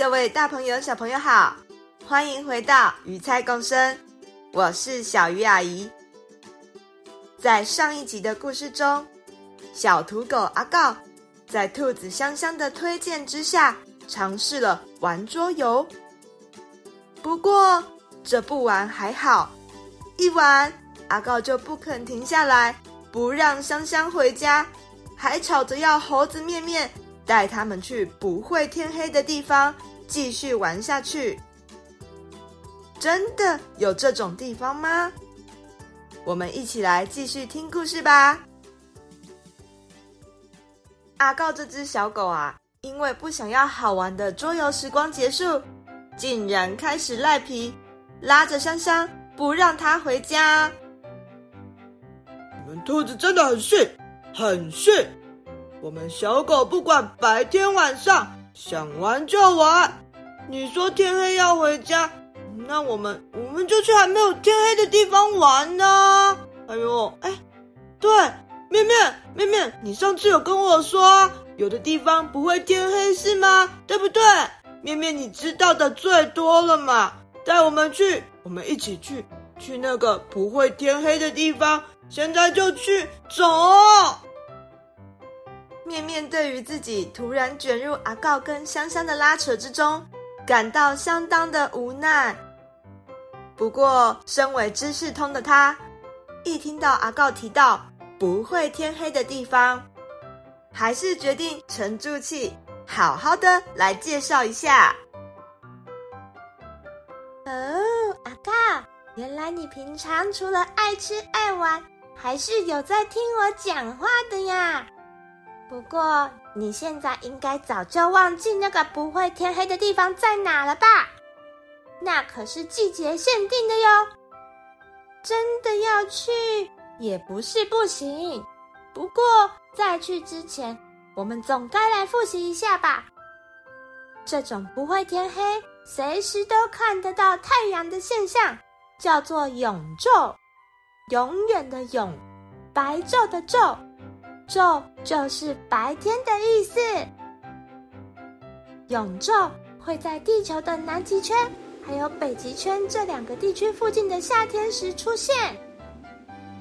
各位大朋友、小朋友好，欢迎回到鱼菜共生，我是小鱼阿姨。在上一集的故事中，小土狗阿告在兔子香香的推荐之下，尝试了玩桌游。不过这不玩还好，一玩阿告就不肯停下来，不让香香回家，还吵着要猴子面面。带他们去不会天黑的地方继续玩下去。真的有这种地方吗？我们一起来继续听故事吧。阿告这只小狗啊，因为不想要好玩的桌游时光结束，竟然开始赖皮，拉着香香不让它回家。你们兔子真的很逊，很逊。我们小狗不管白天晚上，想玩就玩。你说天黑要回家，那我们我们就去还没有天黑的地方玩呢。哎呦，哎，对，面面面面，你上次有跟我说，有的地方不会天黑是吗？对不对？面面，你知道的最多了嘛，带我们去，我们一起去，去那个不会天黑的地方。现在就去，走。面面对于自己突然卷入阿告跟香香的拉扯之中，感到相当的无奈。不过，身为知识通的他，一听到阿告提到不会天黑的地方，还是决定沉住气，好好的来介绍一下。哦，阿告，原来你平常除了爱吃爱玩，还是有在听我讲话的呀。不过，你现在应该早就忘记那个不会天黑的地方在哪了吧？那可是季节限定的哟。真的要去也不是不行，不过在去之前，我们总该来复习一下吧。这种不会天黑、随时都看得到太阳的现象，叫做永昼，永远的永，白昼的昼。昼就是白天的意思。永昼会在地球的南极圈还有北极圈这两个地区附近的夏天时出现。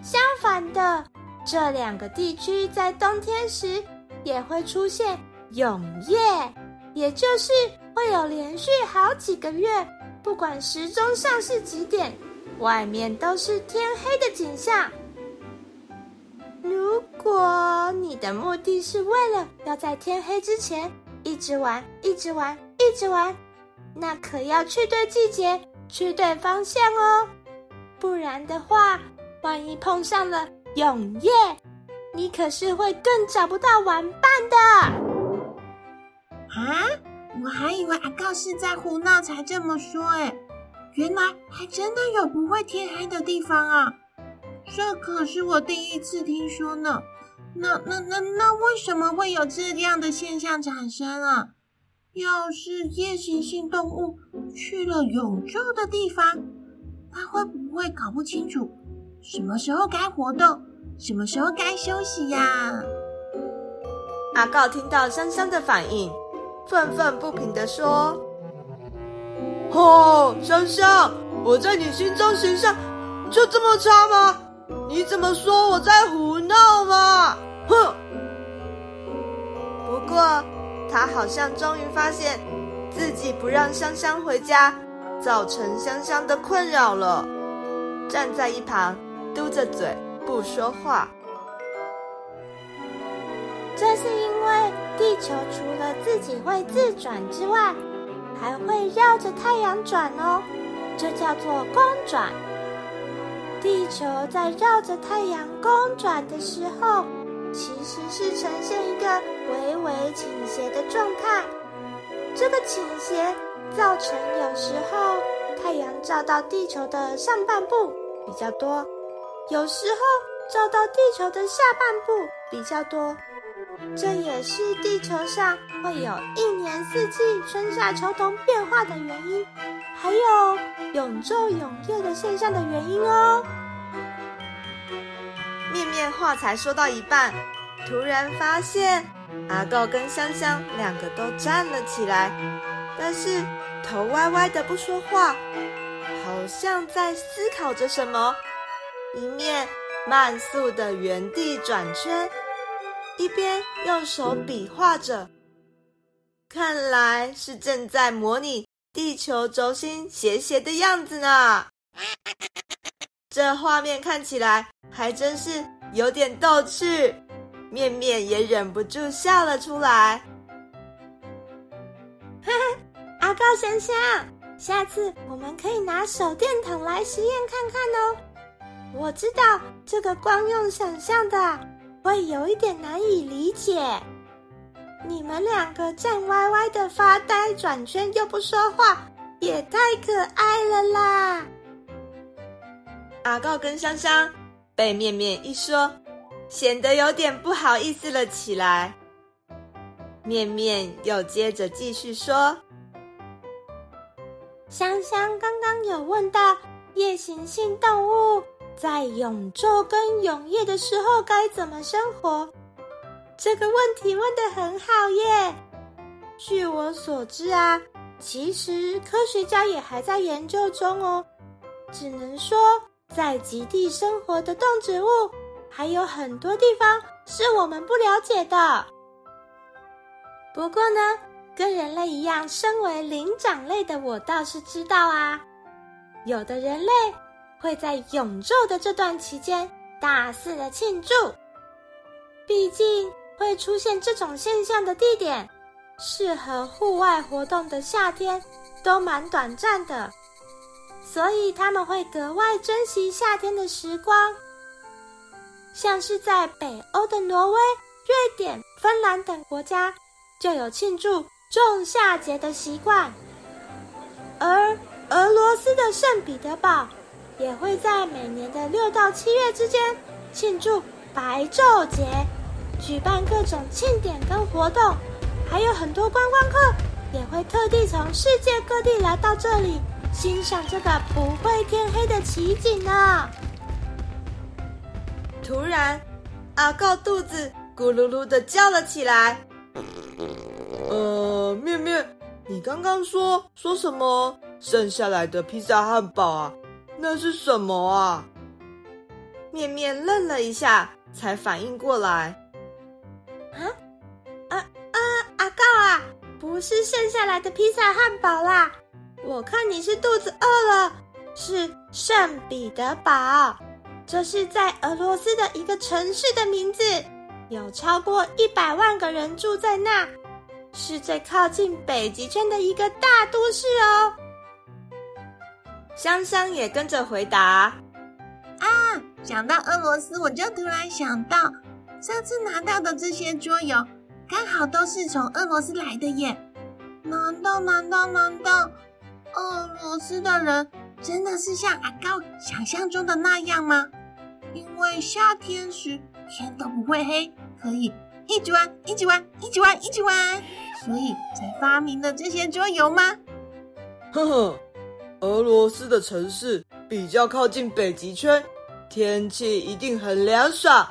相反的，这两个地区在冬天时也会出现永夜，也就是会有连续好几个月，不管时钟上是几点，外面都是天黑的景象。如果你的目的是为了要在天黑之前一直玩、一直玩、一直玩，那可要去对季节、去对方向哦。不然的话，万一碰上了永夜，你可是会更找不到玩伴的。啊，我还以为阿告是在胡闹才这么说，诶，原来还真的有不会天黑的地方啊。这可是我第一次听说呢，那那那那为什么会有这样的现象产生啊？要是夜行性动物去了永昼的地方，它会不会搞不清楚什么时候该活动，什么时候该休息呀？阿告听到香香的反应，愤愤不平地说：“哦，香香，我在你心中形象就这么差吗？”你怎么说我在胡闹嘛？哼！不过他好像终于发现自己不让香香回家，造成香香的困扰了，站在一旁嘟着嘴不说话。这是因为地球除了自己会自转之外，还会绕着太阳转哦，这叫做公转。地球在绕着太阳公转的时候，其实是呈现一个微微倾斜的状态。这个倾斜造成有时候太阳照到地球的上半部比较多，有时候照到地球的下半部比较多。这也是地球上会有一年四季春夏秋冬变化的原因，还有永昼永夜的现象的原因哦。面面话才说到一半，突然发现阿告跟香香两个都站了起来，但是头歪歪的不说话，好像在思考着什么，一面慢速的原地转圈。一边用手比划着，看来是正在模拟地球轴心斜斜的样子呢。这画面看起来还真是有点逗趣，面面也忍不住笑了出来。哈哈，阿高香香，下次我们可以拿手电筒来实验看看哦。我知道这个光用想象的。会有一点难以理解，你们两个站歪歪的发呆转圈又不说话，也太可爱了啦！阿告跟香香被面面一说，显得有点不好意思了起来。面面又接着继续说：“香香刚刚有问到夜行性动物。”在永昼跟永夜的时候该怎么生活？这个问题问得很好耶。据我所知啊，其实科学家也还在研究中哦。只能说，在极地生活的动植物还有很多地方是我们不了解的。不过呢，跟人类一样，身为灵长类的我倒是知道啊，有的人类。会在永昼的这段期间大肆的庆祝，毕竟会出现这种现象的地点，适合户外活动的夏天都蛮短暂的，所以他们会格外珍惜夏天的时光。像是在北欧的挪威、瑞典、芬兰等国家，就有庆祝仲夏节的习惯，而俄罗斯的圣彼得堡。也会在每年的六到七月之间庆祝白昼节，举办各种庆典跟活动，还有很多观光客也会特地从世界各地来到这里欣赏这个不会天黑的奇景呢。突然，阿告肚子咕噜噜的叫了起来。呃，面面，你刚刚说说什么？剩下来的披萨汉堡啊？那是什么啊？面面愣了一下，才反应过来。告啊，不是剩下来的披萨汉堡啦！我看你是肚子饿了。是圣彼得堡，这是在俄罗斯的一个城市的名字，有超过一百万个人住在那，是最靠近北极圈的一个大都市哦。香香也跟着回答：“啊，想到俄罗斯，我就突然想到，上次拿到的这些桌游，刚好都是从俄罗斯来的耶。难道难道难道，俄罗斯的人真的是像阿高想象中的那样吗？因为夏天时天都不会黑，可以一直玩，一直玩，一直玩，一直玩，所以才发明了这些桌游吗？”呵呵。俄罗斯的城市比较靠近北极圈，天气一定很凉爽。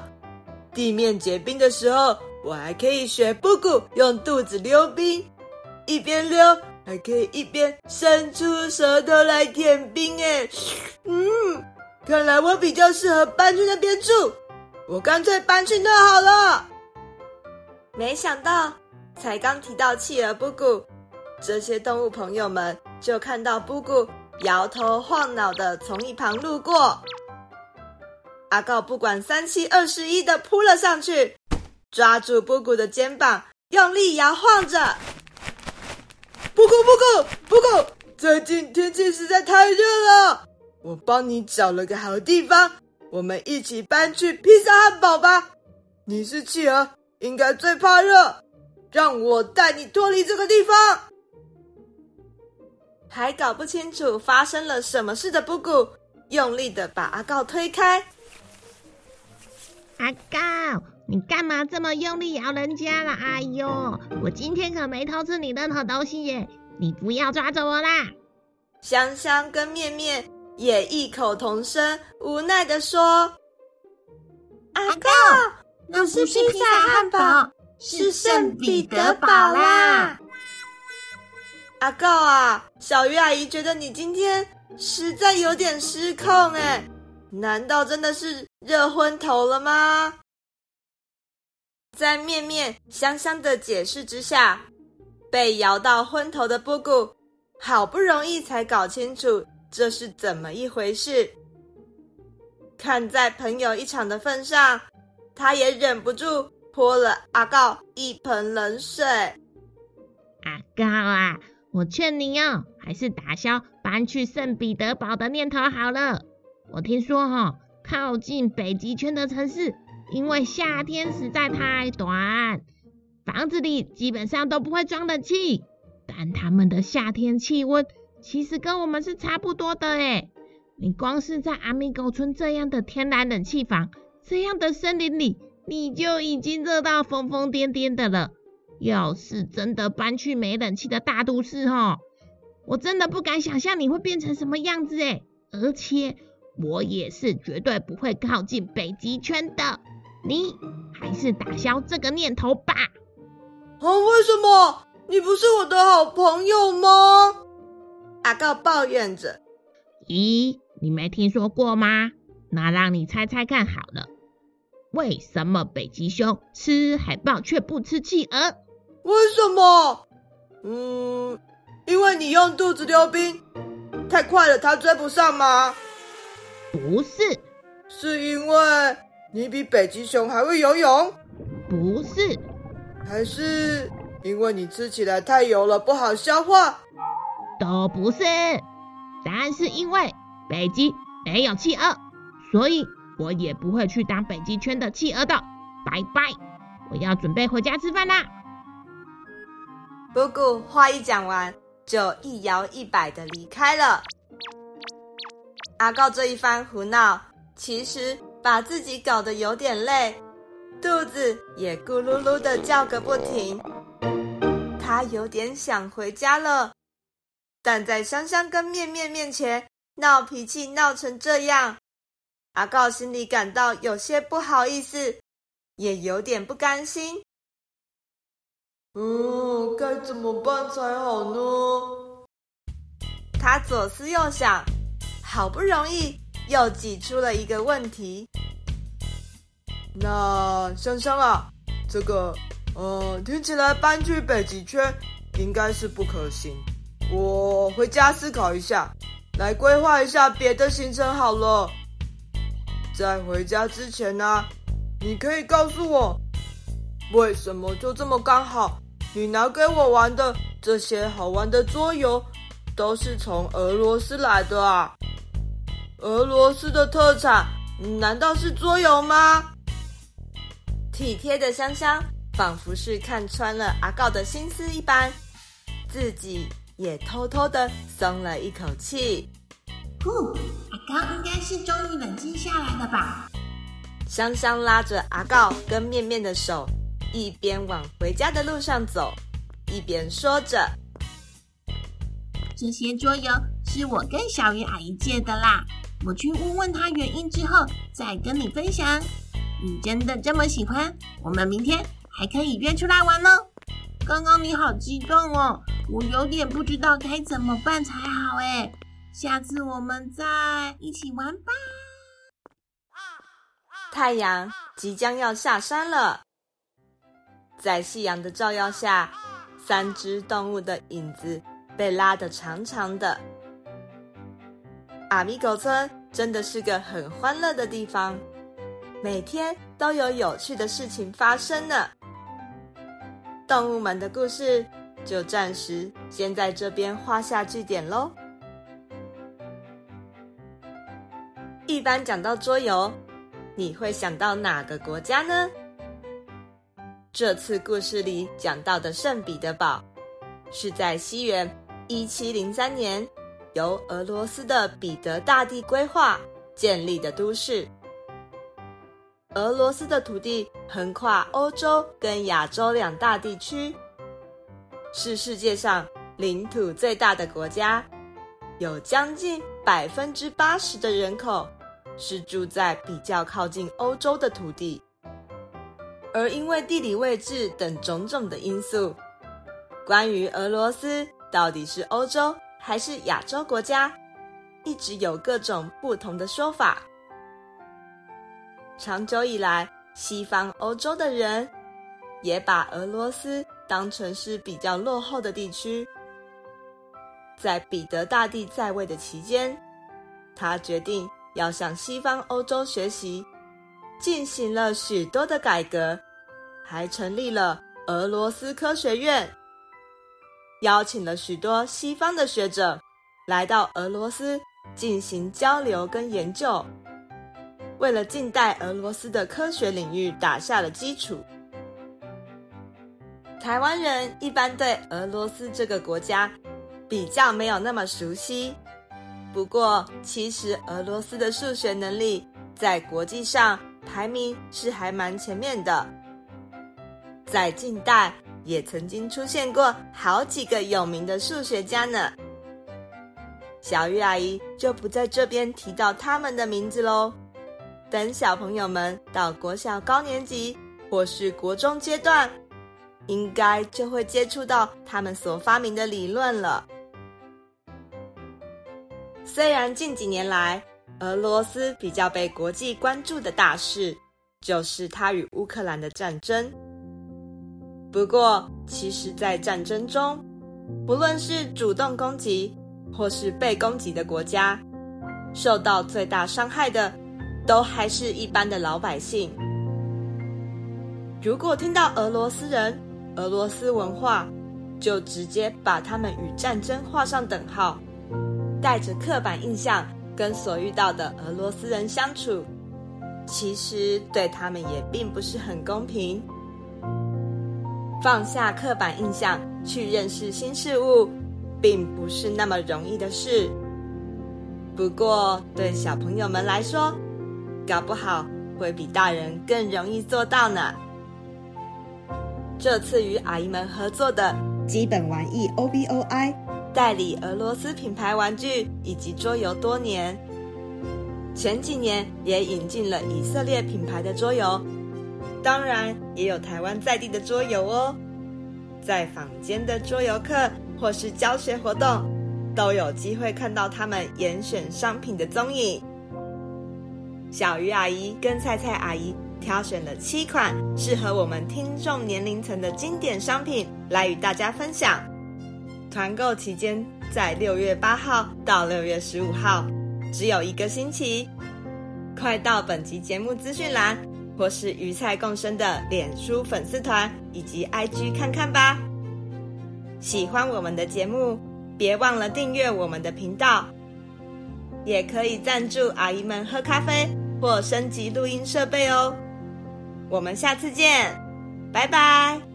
地面结冰的时候，我还可以学布谷用肚子溜冰，一边溜还可以一边伸出舌头来舔冰。哎，嗯，看来我比较适合搬去那边住，我干脆搬去那好了。没想到，才刚提到企鹅布谷，这些动物朋友们就看到布谷。摇头晃脑的从一旁路过，阿告不管三七二十一的扑了上去，抓住布谷的肩膀，用力摇晃着。布谷布谷布谷，最近天气实在太热了，我帮你找了个好地方，我们一起搬去披萨汉堡吧。你是企鹅，应该最怕热，让我带你脱离这个地方。还搞不清楚发生了什么事的布谷，用力的把阿告推开。阿告，你干嘛这么用力咬人家了？哎呦，我今天可没偷吃你任何东西耶！你不要抓着我啦！香香跟面面也异口同声，无奈的说：“阿告，那不是披萨汉堡，是圣彼得堡啦！”阿告啊，小鱼阿姨觉得你今天实在有点失控哎，难道真的是热昏头了吗？在面面香香的解释之下，被摇到昏头的布谷好不容易才搞清楚这是怎么一回事。看在朋友一场的份上，他也忍不住泼了阿告一盆冷水。阿告啊！我劝你哦，还是打消搬去圣彼得堡的念头好了。我听说哈、靠近北极圈的城市，因为夏天实在太短，房子里基本上都不会装冷气。但他们的夏天气温其实跟我们是差不多的诶。你光是在阿米狗村这样的天然冷气房，这样的森林里，你就已经热到疯疯癫癫的了。要是真的搬去没冷气的大都市哈，我真的不敢想象你会变成什么样子诶。而且我也是绝对不会靠近北极圈的。你还是打消这个念头吧。啊？为什么？你不是我的好朋友吗？阿告抱怨着。咦，你没听说过吗？那让你猜猜看好了，为什么北极熊吃海豹却不吃企鹅？为什么？嗯，因为你用肚子溜冰太快了，它追不上吗？不是，是因为你比北极熊还会游泳？不是，还是因为你吃起来太油了，不好消化？都不是，答案是因为北极没有企鹅，所以我也不会去当北极圈的企鹅的。拜拜，我要准备回家吃饭啦。布谷话一讲完，就一摇一摆的离开了。阿告这一番胡闹，其实把自己搞得有点累，肚子也咕噜噜的叫个不停。他有点想回家了，但在香香跟面面面前闹脾气闹成这样，阿告心里感到有些不好意思，也有点不甘心。嗯，该怎么办才好呢？他左思右想，好不容易又挤出了一个问题。那香香啊，这个，呃，听起来搬去北极圈应该是不可行。我回家思考一下，来规划一下别的行程好了。在回家之前呢，你可以告诉我，为什么就这么刚好？你拿给我玩的这些好玩的桌游，都是从俄罗斯来的啊？俄罗斯的特产难道是桌游吗？体贴的香香仿佛是看穿了阿告的心思一般，自己也偷偷的松了一口气。呼，阿告应该是终于冷静下来了吧？香香拉着阿告跟面面的手。一边往回家的路上走，一边说着：“这些桌游是我跟小鱼阿姨借的啦，我去问问她原因之后再跟你分享。你真的这么喜欢，我们明天还可以约出来玩哦。刚刚你好激动哦，我有点不知道该怎么办才好哎。下次我们再一起玩吧。”太阳即将要下山了。在夕阳的照耀下，三只动物的影子被拉得长长的。阿米狗村真的是个很欢乐的地方，每天都有有趣的事情发生呢。动物们的故事就暂时先在这边画下句点喽。一般讲到桌游，你会想到哪个国家呢？这次故事里讲到的圣彼得堡，是在西元一七零三年由俄罗斯的彼得大帝规划建立的都市。俄罗斯的土地横跨欧洲跟亚洲两大地区，是世界上领土最大的国家，有将近百分之八十的人口是住在比较靠近欧洲的土地。而因为地理位置等种种的因素，关于俄罗斯到底是欧洲还是亚洲国家，一直有各种不同的说法。长久以来，西方欧洲的人也把俄罗斯当成是比较落后的地区。在彼得大帝在位的期间，他决定要向西方欧洲学习，进行了许多的改革，还成立了俄罗斯科学院，邀请了许多西方的学者来到俄罗斯进行交流跟研究。为了近代俄罗斯的科学领域打下了基础。台湾人一般对俄罗斯这个国家比较没有那么熟悉，不过其实俄罗斯的数学能力在国际上排名是还蛮前面的，在近代也曾经出现过好几个有名的数学家呢。小鱼阿姨就不在这边提到他们的名字喽。等小朋友们到国小高年级或是国中阶段，应该就会接触到他们所发明的理论了。虽然近几年来，俄罗斯比较被国际关注的大事就是它与乌克兰的战争。不过，其实，在战争中，不论是主动攻击或是被攻击的国家，受到最大伤害的。都还是一般的老百姓。如果听到俄罗斯人、俄罗斯文化，就直接把他们与战争画上等号，带着刻板印象跟所遇到的俄罗斯人相处，其实对他们也并不是很公平。放下刻板印象去认识新事物，并不是那么容易的事。不过对小朋友们来说，搞不好会比大人更容易做到呢。这次与阿姨们合作的基本玩意 OBOI 代理俄罗斯品牌玩具以及桌游多年，前几年也引进了以色列品牌的桌游，当然也有台湾在地的桌游哦。在坊间的桌游课或是教学活动，都有机会看到他们严选商品的踪影。小鱼阿姨跟菜菜阿姨挑选了七款适合我们听众年龄层的经典商品来与大家分享。团购期间在六月八号到六月十五号，只有一个星期。快到本集节目资讯栏或是鱼菜共生的脸书粉丝团以及 IG 看看吧。喜欢我们的节目，别忘了订阅我们的频道。也可以赞助阿姨们喝咖啡或升级录音设备哦。我们下次见，拜拜。